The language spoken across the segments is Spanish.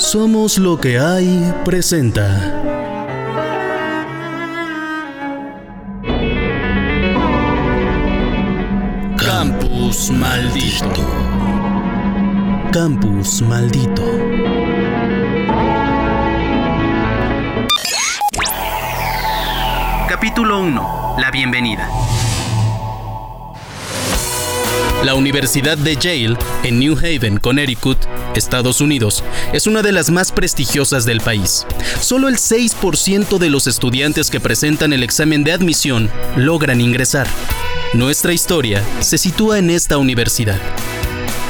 Somos lo que hay presenta. Campus maldito. Campus maldito. Capítulo 1. La bienvenida. La Universidad de Yale, en New Haven, Connecticut, Estados Unidos, es una de las más prestigiosas del país. Solo el 6% de los estudiantes que presentan el examen de admisión logran ingresar. Nuestra historia se sitúa en esta universidad.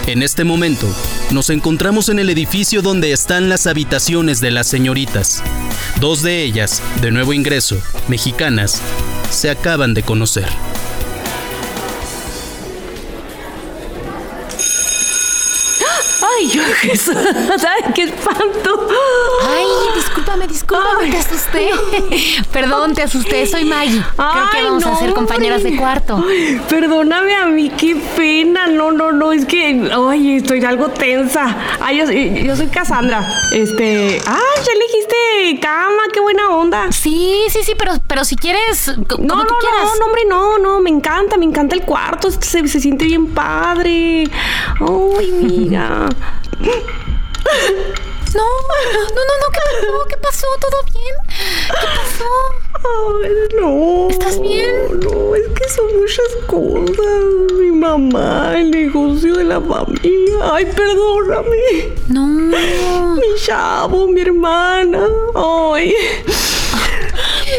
En este momento, nos encontramos en el edificio donde están las habitaciones de las señoritas. Dos de ellas, de nuevo ingreso, mexicanas, se acaban de conocer. Ay, Jesús, ¡ay, qué espanto! Ay, discúlpame, discúlpame, Ay. te asusté. Perdón, te asusté, soy Maggie. Creo que vamos a ser compañeras de cuarto. Perdóname a mí, qué pena. No, no, no, es que, ay, estoy algo tensa. Ay, yo, yo soy Cassandra. Este, ay, ya elegiste cama, qué buena onda. Sí, sí, sí, pero, pero si quieres, No, no, quieras. no, no, hombre, no, no, me encanta, me encanta el cuarto, se, se siente bien padre. Ay, mira. No, no, no, no, ¿qué pasó? ¿Qué pasó? ¿Todo bien? ¿Qué pasó? Ay, no. ¿Estás bien? No, es que son muchas cosas. Mi mamá, el negocio de la familia. Ay, perdóname. No. Mi chavo, mi hermana. Ay.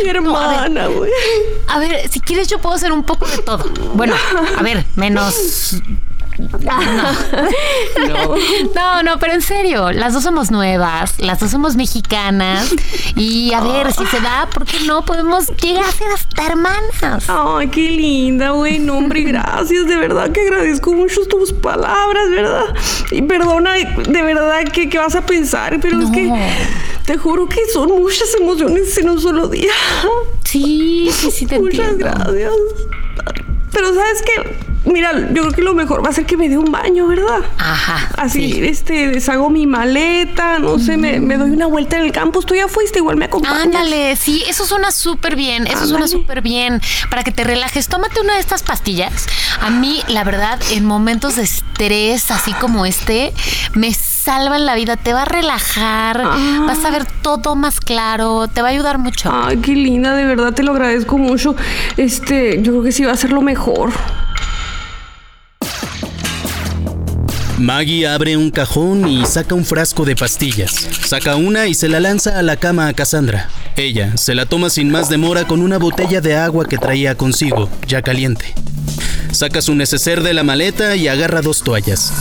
Mi hermana, güey. A ver, si quieres yo puedo hacer un poco de todo. Bueno, a ver, menos... No. No, no, pero en serio, las dos somos nuevas, las dos somos mexicanas y a ver si se da, ¿por qué no? Podemos llegar a ser hasta hermanas. Ay, qué linda, güey. No, hombre, gracias. De verdad que agradezco mucho tus palabras, ¿verdad? Y perdona, de verdad, que, que vas a pensar, pero es que te juro que son muchas emociones en un solo día. Sí, sí, sí te Muchas entiendo. gracias. Pero sabes que, mira, yo creo que lo mejor va a ser que me dé un baño, ¿verdad? Ajá. Así, sí. este, deshago mi maleta, no sé, me, me doy una vuelta en el campus. Tú ya fuiste, igual me acompañas. Ándale, sí, eso suena súper bien, eso suena súper bien. Para que te relajes, tómate una de estas pastillas. A mí, la verdad, en momentos de estrés, así como este, me salvan la vida, te va a relajar, Ah. vas a ver todo más claro, te va a ayudar mucho. Ay, qué linda, de verdad te lo agradezco mucho. Este, yo creo que sí va a ser lo mejor. Maggie abre un cajón y saca un frasco de pastillas. Saca una y se la lanza a la cama a Cassandra. Ella se la toma sin más demora con una botella de agua que traía consigo, ya caliente. Saca su neceser de la maleta y agarra dos toallas.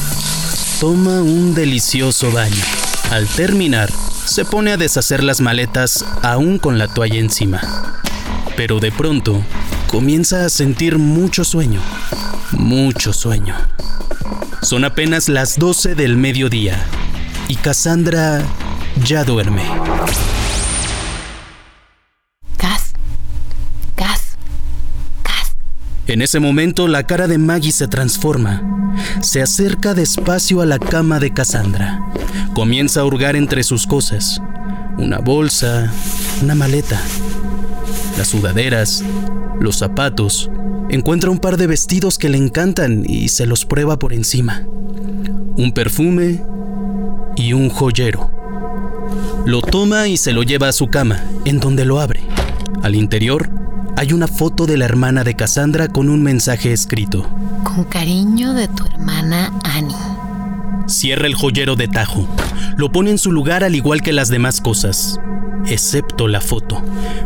Toma un delicioso baño. Al terminar, se pone a deshacer las maletas aún con la toalla encima. Pero de pronto, comienza a sentir mucho sueño. Mucho sueño. Son apenas las 12 del mediodía y Cassandra ya duerme. Gas, gas, gas. En ese momento la cara de Maggie se transforma. Se acerca despacio a la cama de Cassandra. Comienza a hurgar entre sus cosas. Una bolsa, una maleta, las sudaderas, los zapatos. Encuentra un par de vestidos que le encantan y se los prueba por encima. Un perfume y un joyero. Lo toma y se lo lleva a su cama, en donde lo abre. Al interior hay una foto de la hermana de Cassandra con un mensaje escrito. Con cariño de tu hermana Annie. Cierra el joyero de tajo. Lo pone en su lugar al igual que las demás cosas, excepto la foto.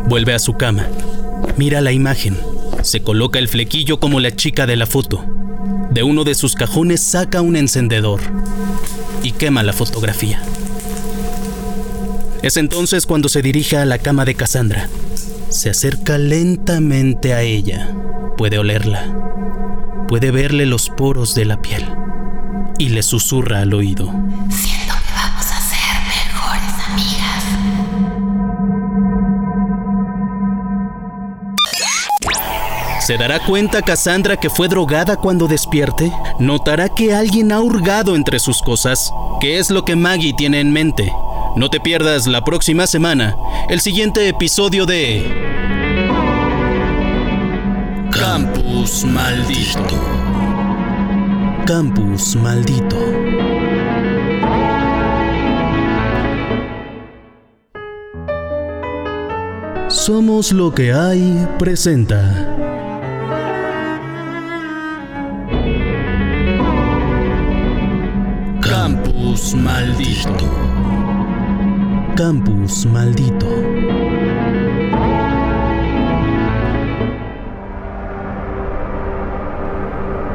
Vuelve a su cama. Mira la imagen. Se coloca el flequillo como la chica de la foto. De uno de sus cajones saca un encendedor y quema la fotografía. Es entonces cuando se dirige a la cama de Cassandra. Se acerca lentamente a ella. Puede olerla. Puede verle los poros de la piel. Y le susurra al oído. ¿Se dará cuenta Cassandra que fue drogada cuando despierte? ¿Notará que alguien ha hurgado entre sus cosas? ¿Qué es lo que Maggie tiene en mente? No te pierdas la próxima semana el siguiente episodio de Campus Maldito. Campus Maldito. Somos lo que hay presenta. Campus Maldito. Campus Maldito.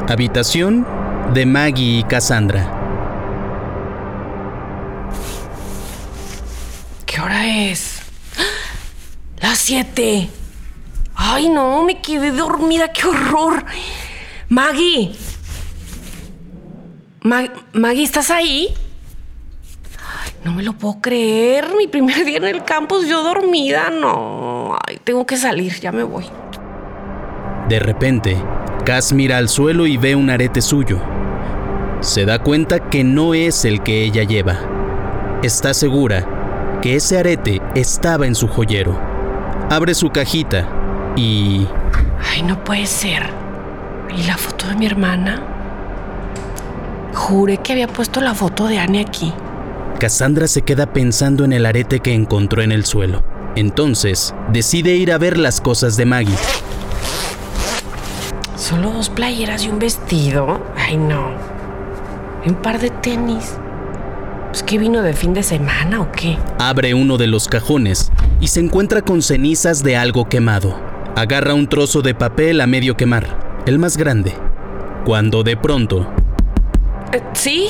Habitación de Maggie y Cassandra. ¿Qué hora es? Las siete. Ay, no, me quedé dormida, qué horror. Maggie. Ma- Maggie, ¿estás ahí? No me lo puedo creer. Mi primer día en el campus, yo dormida. No. Ay, tengo que salir, ya me voy. De repente, Cass mira al suelo y ve un arete suyo. Se da cuenta que no es el que ella lleva. Está segura que ese arete estaba en su joyero. Abre su cajita y... Ay, no puede ser. ¿Y la foto de mi hermana? Juré que había puesto la foto de Annie aquí. Cassandra se queda pensando en el arete que encontró en el suelo. Entonces, decide ir a ver las cosas de Maggie. Solo dos playeras y un vestido. Ay, no. Y un par de tenis. ¿Es que vino de fin de semana o qué? Abre uno de los cajones y se encuentra con cenizas de algo quemado. Agarra un trozo de papel a medio quemar, el más grande. Cuando de pronto, Eh, ¿Sí?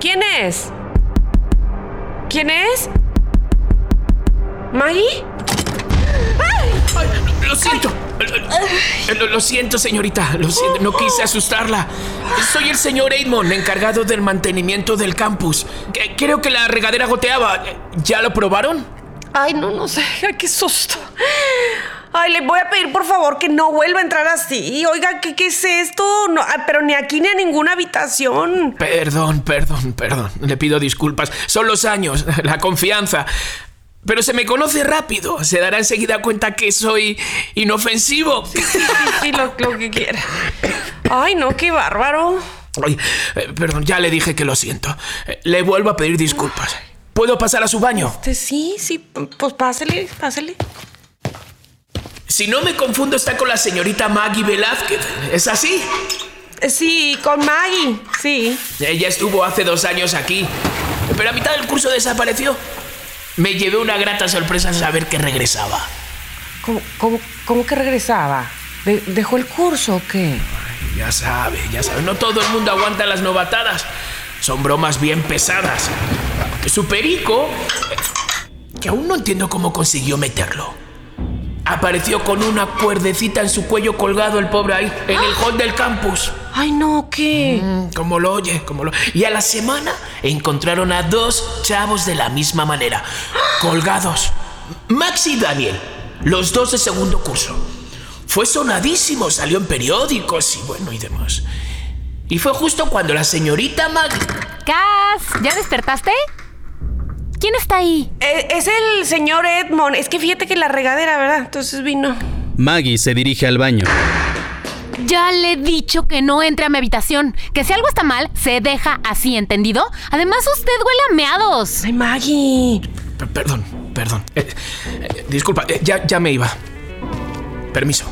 ¿Quién es? ¿Quién es? ¿Maggie? Ay, lo siento. Lo, lo siento, señorita. Lo siento. No quise asustarla. Soy el señor Edmond, encargado del mantenimiento del campus. Que- Creo que la regadera goteaba. ¿Ya lo probaron? Ay, no, no sé. Ay, qué susto. Ay, le voy a pedir por favor que no vuelva a entrar así. Oiga, ¿qué, qué es esto? No, ah, pero ni aquí ni a ninguna habitación. Perdón, perdón, perdón. Le pido disculpas. Son los años, la confianza. Pero se me conoce rápido. Se dará enseguida cuenta que soy inofensivo. Sí, sí, sí, lo, lo que quiera. Ay, no, qué bárbaro. Ay, eh, perdón, ya le dije que lo siento. Eh, Le vuelvo a pedir disculpas. ¿Puedo pasar a su baño? Este, sí, sí, pues pásele, pásele. Si no me confundo, está con la señorita Maggie Velázquez. ¿Es así? Sí, con Maggie, sí. Ella estuvo hace dos años aquí, pero a mitad del curso desapareció. Me llevé una grata sorpresa al saber que regresaba. ¿Cómo, cómo, cómo que regresaba? ¿De- ¿Dejó el curso o qué? Ya sabe, ya sabe, no todo el mundo aguanta las novatadas. Son bromas bien pesadas. Su perico, eh, que aún no entiendo cómo consiguió meterlo. Apareció con una cuerdecita en su cuello colgado el pobre ahí, en el hall del campus. Ay, no, ¿qué? Mm, Como lo oye, como lo. Y a la semana encontraron a dos chavos de la misma manera, colgados. Max y Daniel, los dos de segundo curso. Fue sonadísimo, salió en periódicos y bueno y demás. Y fue justo cuando la señorita Maggie. Cas, ¿ya despertaste? ¿Quién está ahí? Eh, es el señor Edmond. Es que fíjate que la regadera, ¿verdad? Entonces vino. Maggie se dirige al baño. Ya le he dicho que no entre a mi habitación. Que si algo está mal, se deja así, ¿entendido? Además, usted huele a meados. Ay, Maggie. Per- Perdón, perdón. Eh, eh, disculpa, eh, ya, ya me iba. Permiso.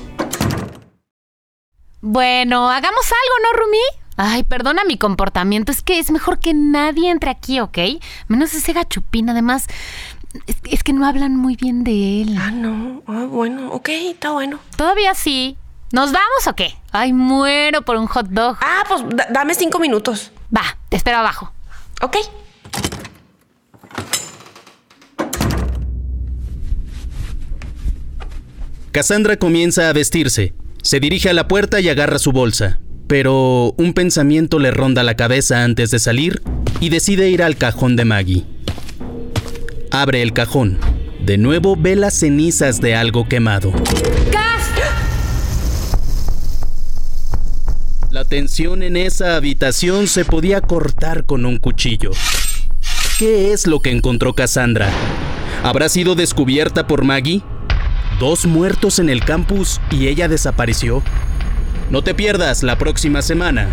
Bueno, hagamos algo, ¿no, Rumi? Ay, perdona mi comportamiento. Es que es mejor que nadie entre aquí, ¿ok? Menos ese gachupín. Además, es, es que no hablan muy bien de él. Ah, no. Ah, bueno, ok, está bueno. Todavía sí. ¿Nos vamos o qué? Ay, muero por un hot dog. Ah, pues da- dame cinco minutos. Va, te espero abajo. Ok. Cassandra comienza a vestirse. Se dirige a la puerta y agarra su bolsa. Pero un pensamiento le ronda la cabeza antes de salir y decide ir al cajón de Maggie. Abre el cajón. De nuevo ve las cenizas de algo quemado. La tensión en esa habitación se podía cortar con un cuchillo. ¿Qué es lo que encontró Cassandra? ¿Habrá sido descubierta por Maggie? Dos muertos en el campus y ella desapareció. No te pierdas la próxima semana.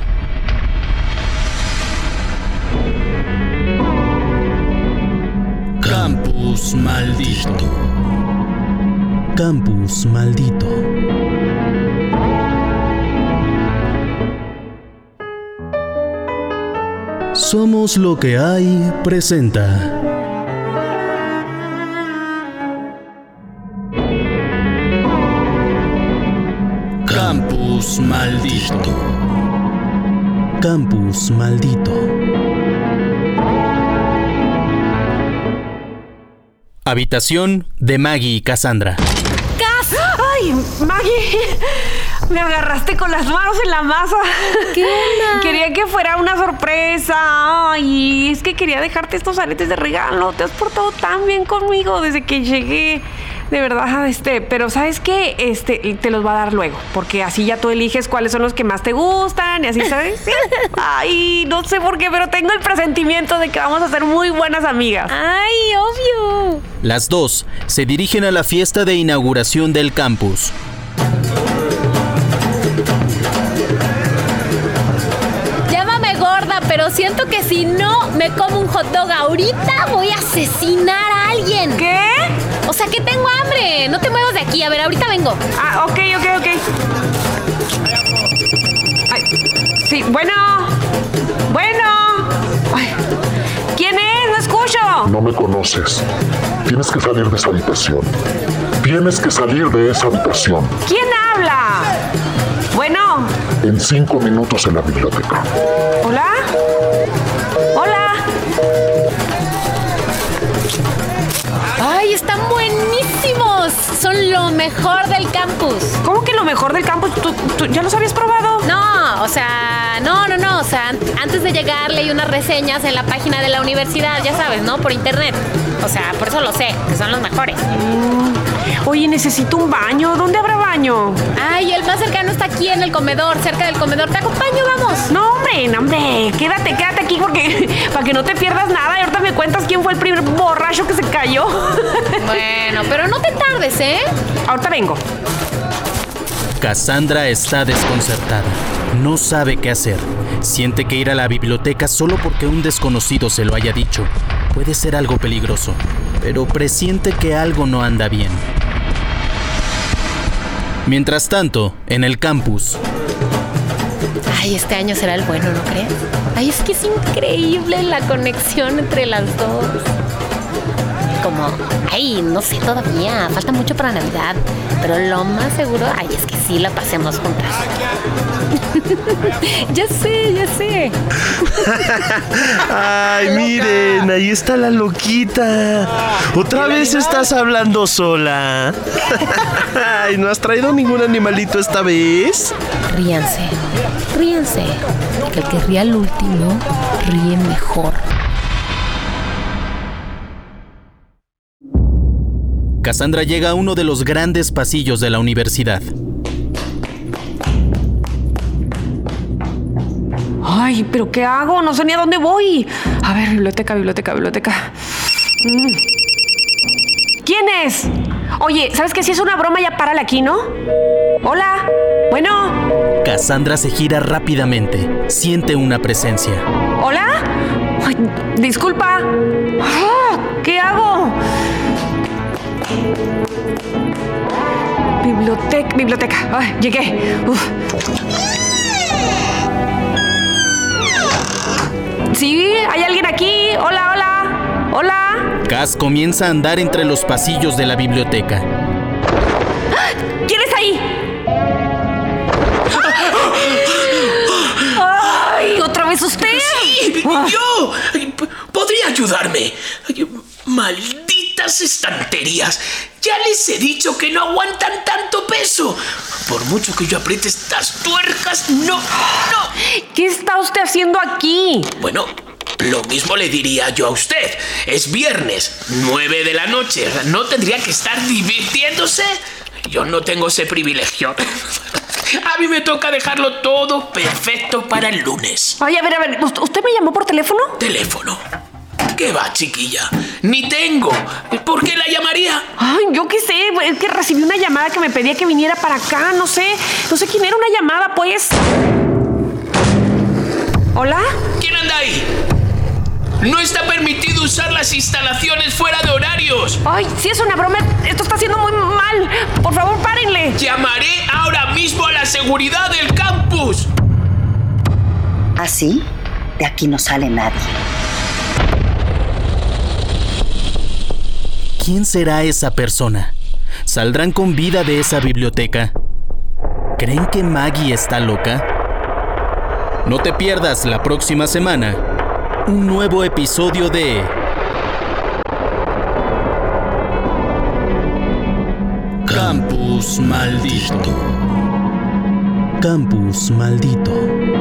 Campus maldito. Campus maldito. Somos lo que hay presenta. Campus maldito. Campus maldito. Habitación de Maggie y Cassandra. ¡Ay, Maggie! Me agarraste con las manos en la masa. ¿Qué onda? Quería que fuera una sorpresa. Ay, es que quería dejarte estos aretes de regalo. Te has portado tan bien conmigo desde que llegué. De verdad, este, pero ¿sabes qué? Este, te los va a dar luego, porque así ya tú eliges cuáles son los que más te gustan y así, ¿sabes? Sí. Ay, no sé por qué, pero tengo el presentimiento de que vamos a ser muy buenas amigas. Ay, obvio. Las dos se dirigen a la fiesta de inauguración del campus. Llámame gorda, pero siento que si no me como un hot dog ahorita voy a asesinar a alguien. ¿Qué? O sea que tengo hambre. No te muevas de aquí. A ver, ahorita vengo. Ah, ok, ok, ok. Ay, sí, bueno. Bueno. Ay, ¿Quién es? No escucho. No me conoces. Tienes que salir de esa habitación. Tienes que salir de esa habitación. ¿Quién habla? Bueno. En cinco minutos en la biblioteca. ¿Hola? ¿Hola? Lo mejor del campus. ¿Cómo que lo mejor del campus? ¿Tú, tú ya los habías probado? No, o sea, no, no, no. O sea, an- antes de llegar leí unas reseñas en la página de la universidad, ya sabes, ¿no? Por internet. O sea, por eso lo sé, que son los mejores. Oye, necesito un baño. ¿Dónde habrá baño? Ay, el más cercano está aquí en el comedor, cerca del comedor. Te acompaño, vamos. No, hombre, no, hombre. Quédate, quédate aquí porque para que no te pierdas nada. Y ahorita me cuentas quién fue el primer borracho que se cayó. Bueno, pero no te tardes, ¿eh? ahorita vengo. Cassandra está desconcertada. No sabe qué hacer. Siente que ir a la biblioteca solo porque un desconocido se lo haya dicho puede ser algo peligroso, pero presiente que algo no anda bien. Mientras tanto, en el campus, Ay, este año será el bueno, ¿no crees? Ay, es que es increíble la conexión entre las dos. Como, ay, no sé todavía, falta mucho para Navidad, pero lo más seguro, ay, es que sí la pasemos juntas. ya sé, ya sé. Ay, miren, ahí está la loquita. Otra vez estás hablando sola. Ay, ¿no has traído ningún animalito esta vez? Ríanse, ríanse, que el que ría al último ríe mejor. Cassandra llega a uno de los grandes pasillos de la universidad. Ay, pero ¿qué hago? No sé ni a dónde voy. A ver, biblioteca, biblioteca, biblioteca. Mm. ¿Quién es? Oye, ¿sabes qué? Si es una broma, ya párale aquí, ¿no? Hola. Bueno. Cassandra se gira rápidamente. Siente una presencia. ¿Hola? Ay, disculpa. Ah, Biblioteca, biblioteca. Ay, llegué. Uf. ¿Sí? ¿Hay alguien aquí? Hola, hola. Hola. Cass comienza a andar entre los pasillos de la biblioteca. ¿Quién está ahí? ¡Ay! ¿Otra vez usted? ¡Sí! Ah. ¡Yo! ¿Podría ayudarme? Ay, Malditas estanterías. Ya les he dicho que no aguantan tanto peso. Por mucho que yo apriete estas tuercas, no, no. ¿Qué está usted haciendo aquí? Bueno, lo mismo le diría yo a usted. Es viernes, 9 de la noche. ¿No tendría que estar divirtiéndose? Yo no tengo ese privilegio. A mí me toca dejarlo todo perfecto para el lunes. Ay, a ver, a ver, ¿ust- ¿usted me llamó por teléfono? Teléfono. ¿Qué va, chiquilla? Ni tengo. ¿Por qué la llamaría? Ay, yo qué sé, es que recibí una llamada que me pedía que viniera para acá, no sé, no sé quién era una llamada, pues. ¿Hola? ¿Quién anda ahí? No está permitido usar las instalaciones fuera de horarios. Ay, si es una broma, esto está haciendo muy mal. Por favor, párenle. Llamaré ahora mismo a la seguridad del campus. Así, de aquí no sale nadie. ¿Quién será esa persona? ¿Saldrán con vida de esa biblioteca? ¿Creen que Maggie está loca? No te pierdas la próxima semana un nuevo episodio de Campus Maldito. Campus Maldito.